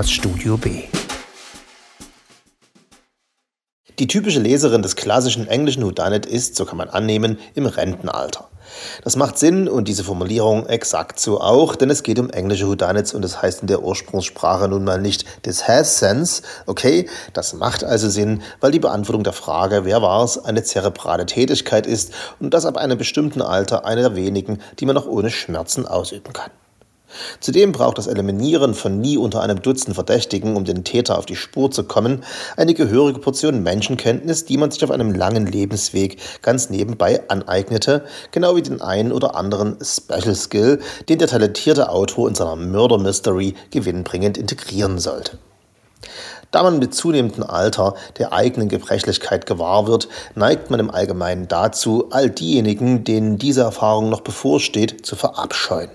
das Studio B. Die typische Leserin des klassischen englischen Whodunit ist, so kann man annehmen, im Rentenalter. Das macht Sinn und diese Formulierung exakt so auch, denn es geht um englische Whodunits und das heißt in der Ursprungssprache nun mal nicht this has sense. Okay, das macht also Sinn, weil die Beantwortung der Frage, wer war es, eine zerebrale Tätigkeit ist und das ab einem bestimmten Alter eine der wenigen, die man noch ohne Schmerzen ausüben kann. Zudem braucht das Eliminieren von nie unter einem Dutzend Verdächtigen, um den Täter auf die Spur zu kommen, eine gehörige Portion Menschenkenntnis, die man sich auf einem langen Lebensweg ganz nebenbei aneignete, genau wie den einen oder anderen Special Skill, den der talentierte Autor in seiner Murder Mystery gewinnbringend integrieren sollte. Da man mit zunehmendem Alter der eigenen Gebrechlichkeit gewahr wird, neigt man im Allgemeinen dazu, all diejenigen, denen diese Erfahrung noch bevorsteht, zu verabscheuen.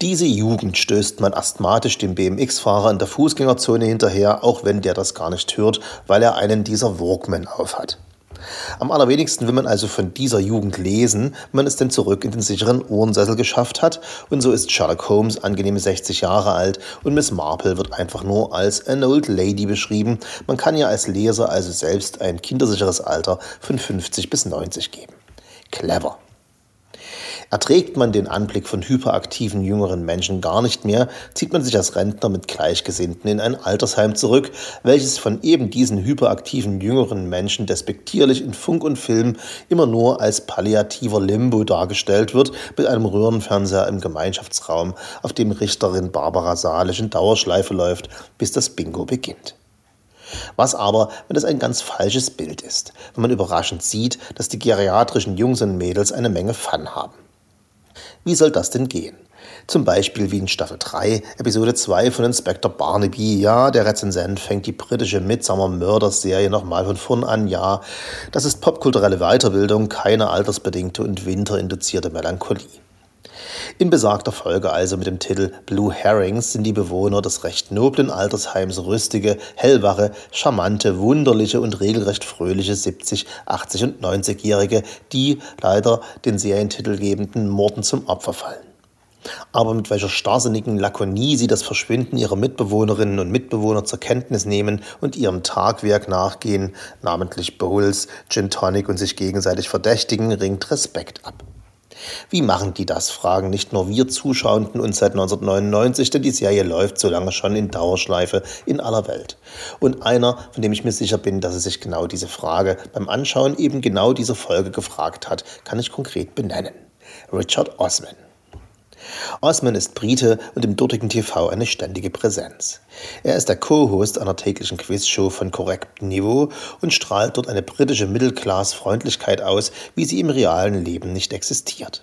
Diese Jugend stößt man asthmatisch dem BMX-Fahrer in der Fußgängerzone hinterher, auch wenn der das gar nicht hört, weil er einen dieser Walkman aufhat. Am allerwenigsten will man also von dieser Jugend lesen, man es denn zurück in den sicheren Ohrensessel geschafft hat. Und so ist Sherlock Holmes angenehme 60 Jahre alt und Miss Marple wird einfach nur als an old lady beschrieben. Man kann ja als Leser also selbst ein kindersicheres Alter von 50 bis 90 geben. Clever. Erträgt man den Anblick von hyperaktiven jüngeren Menschen gar nicht mehr, zieht man sich als Rentner mit Gleichgesinnten in ein Altersheim zurück, welches von eben diesen hyperaktiven jüngeren Menschen despektierlich in Funk und Film immer nur als palliativer Limbo dargestellt wird, mit einem Röhrenfernseher im Gemeinschaftsraum, auf dem Richterin Barbara Salisch in Dauerschleife läuft, bis das Bingo beginnt. Was aber, wenn es ein ganz falsches Bild ist, wenn man überraschend sieht, dass die geriatrischen Jungs und Mädels eine Menge Fun haben. Wie soll das denn gehen? Zum Beispiel wie in Staffel 3, Episode 2 von Inspector Barnaby. Ja, der Rezensent fängt die britische Midsummer Murders Serie nochmal von vorn an. Ja, das ist popkulturelle Weiterbildung, keine altersbedingte und winterinduzierte Melancholie. In besagter Folge also mit dem Titel Blue Herrings sind die Bewohner des recht noblen Altersheims rüstige, hellwache, charmante, wunderliche und regelrecht fröhliche 70, 80 und 90-Jährige, die leider den serientitelgebenden Morden zum Opfer fallen. Aber mit welcher starrsinnigen Lakonie sie das Verschwinden ihrer Mitbewohnerinnen und Mitbewohner zur Kenntnis nehmen und ihrem Tagwerk nachgehen, namentlich Bowls, Gin Tonic und sich gegenseitig verdächtigen, ringt Respekt ab. Wie machen die das, fragen nicht nur wir Zuschauenden uns seit 1999, denn die Serie läuft so lange schon in Dauerschleife in aller Welt. Und einer, von dem ich mir sicher bin, dass er sich genau diese Frage beim Anschauen eben genau dieser Folge gefragt hat, kann ich konkret benennen. Richard Osman. Osman ist Brite und im dortigen TV eine ständige Präsenz. Er ist der Co-Host einer täglichen Quizshow von korrektem Niveau und strahlt dort eine britische Mittelklass-Freundlichkeit aus, wie sie im realen Leben nicht existiert.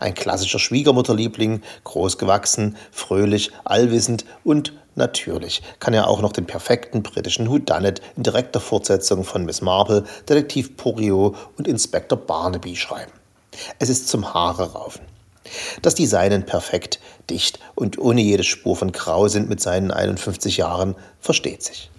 Ein klassischer Schwiegermutterliebling, großgewachsen, fröhlich, allwissend und natürlich kann er auch noch den perfekten britischen Whodunit in direkter Fortsetzung von Miss Marple, Detektiv Porio und Inspektor Barnaby schreiben. Es ist zum Haare raufen. Dass die Seinen perfekt, dicht und ohne jede Spur von Grau sind mit seinen 51 Jahren, versteht sich.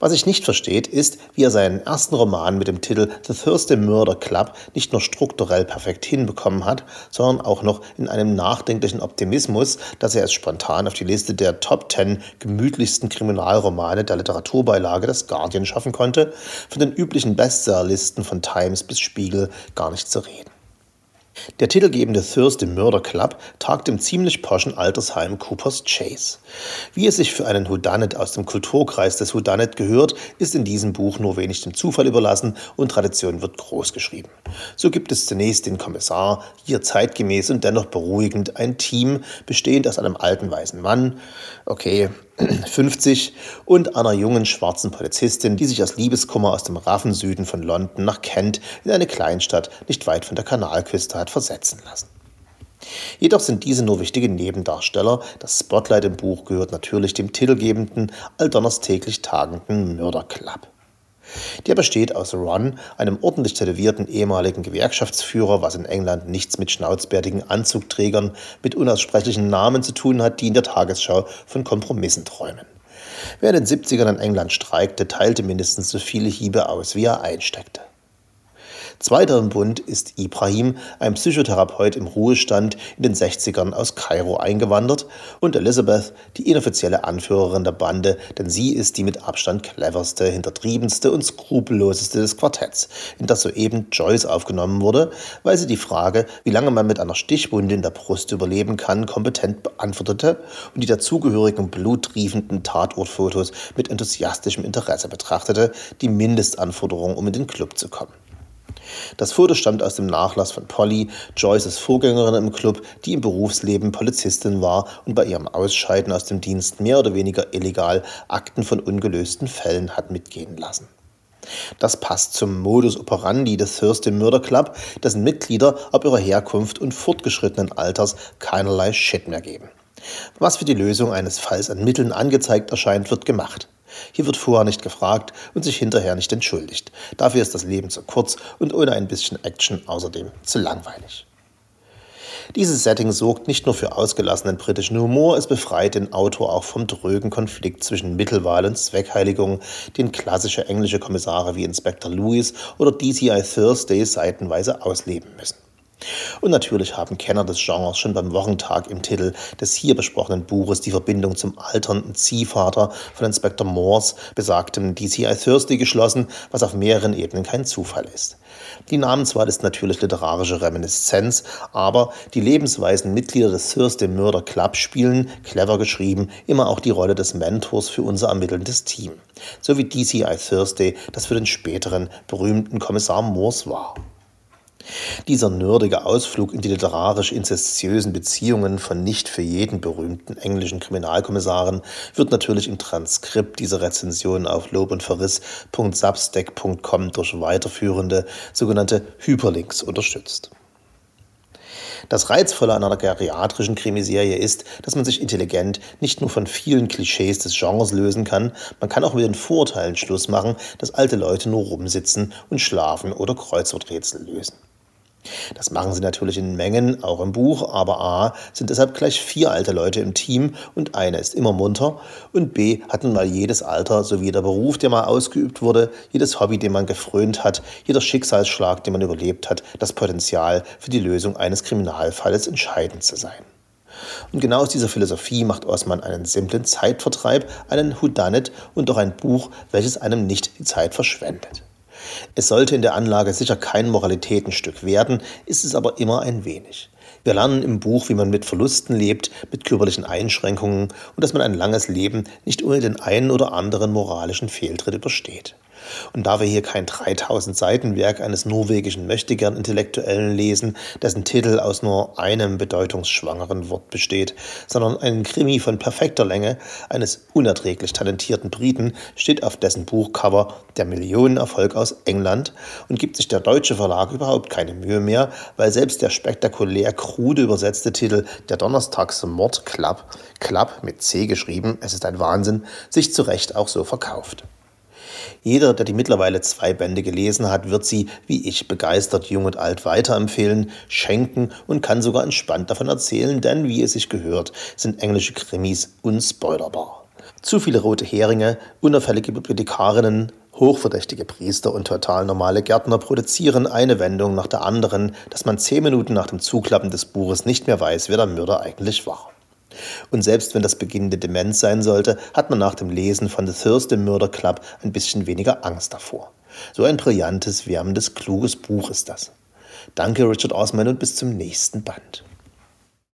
Was sich nicht versteht, ist, wie er seinen ersten Roman mit dem Titel The Thursday Murder Club nicht nur strukturell perfekt hinbekommen hat, sondern auch noch in einem nachdenklichen Optimismus, dass er es spontan auf die Liste der Top 10 gemütlichsten Kriminalromane der Literaturbeilage des Guardian schaffen konnte, von den üblichen Bestsellerlisten von Times bis Spiegel gar nicht zu reden. Der titelgebende Thursday Murder Club tagt im ziemlich poschen Altersheim Coopers Chase. Wie es sich für einen Whodunit aus dem Kulturkreis des Whodunit gehört, ist in diesem Buch nur wenig dem Zufall überlassen und Tradition wird groß geschrieben. So gibt es zunächst den Kommissar, hier zeitgemäß und dennoch beruhigend ein Team, bestehend aus einem alten weißen Mann, okay, 50 und einer jungen schwarzen Polizistin, die sich aus Liebeskummer aus dem raffen Süden von London nach Kent in eine Kleinstadt nicht weit von der Kanalküste hat versetzen lassen. Jedoch sind diese nur wichtige Nebendarsteller. Das Spotlight im Buch gehört natürlich dem titelgebenden, alldonners täglich tagenden Mörderclub. Der besteht aus Ron, einem ordentlich tätowierten ehemaligen Gewerkschaftsführer, was in England nichts mit schnauzbärtigen Anzugträgern mit unaussprechlichen Namen zu tun hat, die in der Tagesschau von Kompromissen träumen. Wer in den 70ern in England streikte, teilte mindestens so viele Hiebe aus, wie er einsteckte. Zweiter im Bund ist Ibrahim, ein Psychotherapeut im Ruhestand in den 60ern aus Kairo eingewandert, und Elizabeth, die inoffizielle Anführerin der Bande, denn sie ist die mit Abstand cleverste, hintertriebenste und skrupelloseste des Quartetts, in das soeben Joyce aufgenommen wurde, weil sie die Frage, wie lange man mit einer Stichwunde in der Brust überleben kann, kompetent beantwortete und die dazugehörigen bluttriefenden Tatortfotos mit enthusiastischem Interesse betrachtete, die Mindestanforderung, um in den Club zu kommen. Das Foto stammt aus dem Nachlass von Polly, Joyces Vorgängerin im Club, die im Berufsleben Polizistin war und bei ihrem Ausscheiden aus dem Dienst mehr oder weniger illegal Akten von ungelösten Fällen hat mitgehen lassen. Das passt zum Modus operandi des Thursday Murder Club, dessen Mitglieder ob ihrer Herkunft und fortgeschrittenen Alters keinerlei Shit mehr geben. Was für die Lösung eines Falls an Mitteln angezeigt erscheint, wird gemacht. Hier wird vorher nicht gefragt und sich hinterher nicht entschuldigt. Dafür ist das Leben zu kurz und ohne ein bisschen Action außerdem zu langweilig. Dieses Setting sorgt nicht nur für ausgelassenen britischen Humor, es befreit den Autor auch vom drögen Konflikt zwischen Mittelwahl und Zweckheiligung, den klassische englische Kommissare wie Inspector Lewis oder DCI Thursday seitenweise ausleben müssen. Und natürlich haben Kenner des Genres schon beim Wochentag im Titel des hier besprochenen Buches die Verbindung zum alternden Ziehvater von Inspector Morse, besagtem DCI Thursday, geschlossen, was auf mehreren Ebenen kein Zufall ist. Die Namenswahl ist natürlich literarische Reminiszenz, aber die lebensweisen Mitglieder des Thursday Murder Club spielen, clever geschrieben, immer auch die Rolle des Mentors für unser ermittelndes Team. So wie DCI Thursday das für den späteren berühmten Kommissar Morse war. Dieser nerdige Ausflug in die literarisch inzestiösen Beziehungen von nicht für jeden berühmten englischen Kriminalkommissaren wird natürlich im Transkript dieser Rezension auf lob und verriss.substack.com durch weiterführende sogenannte Hyperlinks unterstützt. Das Reizvolle an einer geriatrischen Krimiserie ist, dass man sich intelligent nicht nur von vielen Klischees des Genres lösen kann, man kann auch mit den Vorurteilen Schluss machen, dass alte Leute nur rumsitzen und schlafen oder Kreuzworträtsel lösen. Das machen sie natürlich in Mengen, auch im Buch, aber A sind deshalb gleich vier alte Leute im Team und einer ist immer munter und B hat nun mal jedes Alter sowie der Beruf, der mal ausgeübt wurde, jedes Hobby, dem man gefrönt hat, jeder Schicksalsschlag, den man überlebt hat, das Potenzial für die Lösung eines Kriminalfalles entscheidend zu sein. Und genau aus dieser Philosophie macht Osman einen simplen Zeitvertreib, einen Whodunit und doch ein Buch, welches einem nicht die Zeit verschwendet. Es sollte in der Anlage sicher kein Moralitätenstück werden, ist es aber immer ein wenig. Wir lernen im Buch, wie man mit Verlusten lebt, mit körperlichen Einschränkungen und dass man ein langes Leben nicht ohne den einen oder anderen moralischen Fehltritt übersteht. Und da wir hier kein 3000 Seiten Werk eines norwegischen Möchtegern-Intellektuellen lesen, dessen Titel aus nur einem bedeutungsschwangeren Wort besteht, sondern einen Krimi von perfekter Länge eines unerträglich talentierten Briten, steht auf dessen Buchcover der Millionenerfolg aus England und gibt sich der deutsche Verlag überhaupt keine Mühe mehr, weil selbst der spektakulär krude übersetzte Titel Der Donnerstagsmord Club, Club mit C geschrieben, es ist ein Wahnsinn, sich zu Recht auch so verkauft. Jeder, der die mittlerweile zwei Bände gelesen hat, wird sie, wie ich, begeistert jung und alt weiterempfehlen, schenken und kann sogar entspannt davon erzählen, denn wie es sich gehört, sind englische Krimis unspoilerbar. Zu viele rote Heringe, unauffällige Bibliothekarinnen, hochverdächtige Priester und total normale Gärtner produzieren eine Wendung nach der anderen, dass man zehn Minuten nach dem Zuklappen des Buches nicht mehr weiß, wer der Mörder eigentlich war. Und selbst wenn das beginnende Demenz sein sollte, hat man nach dem Lesen von The Thursday Murder Club ein bisschen weniger Angst davor. So ein brillantes, wärmendes, kluges Buch ist das. Danke, Richard Osman, und bis zum nächsten Band.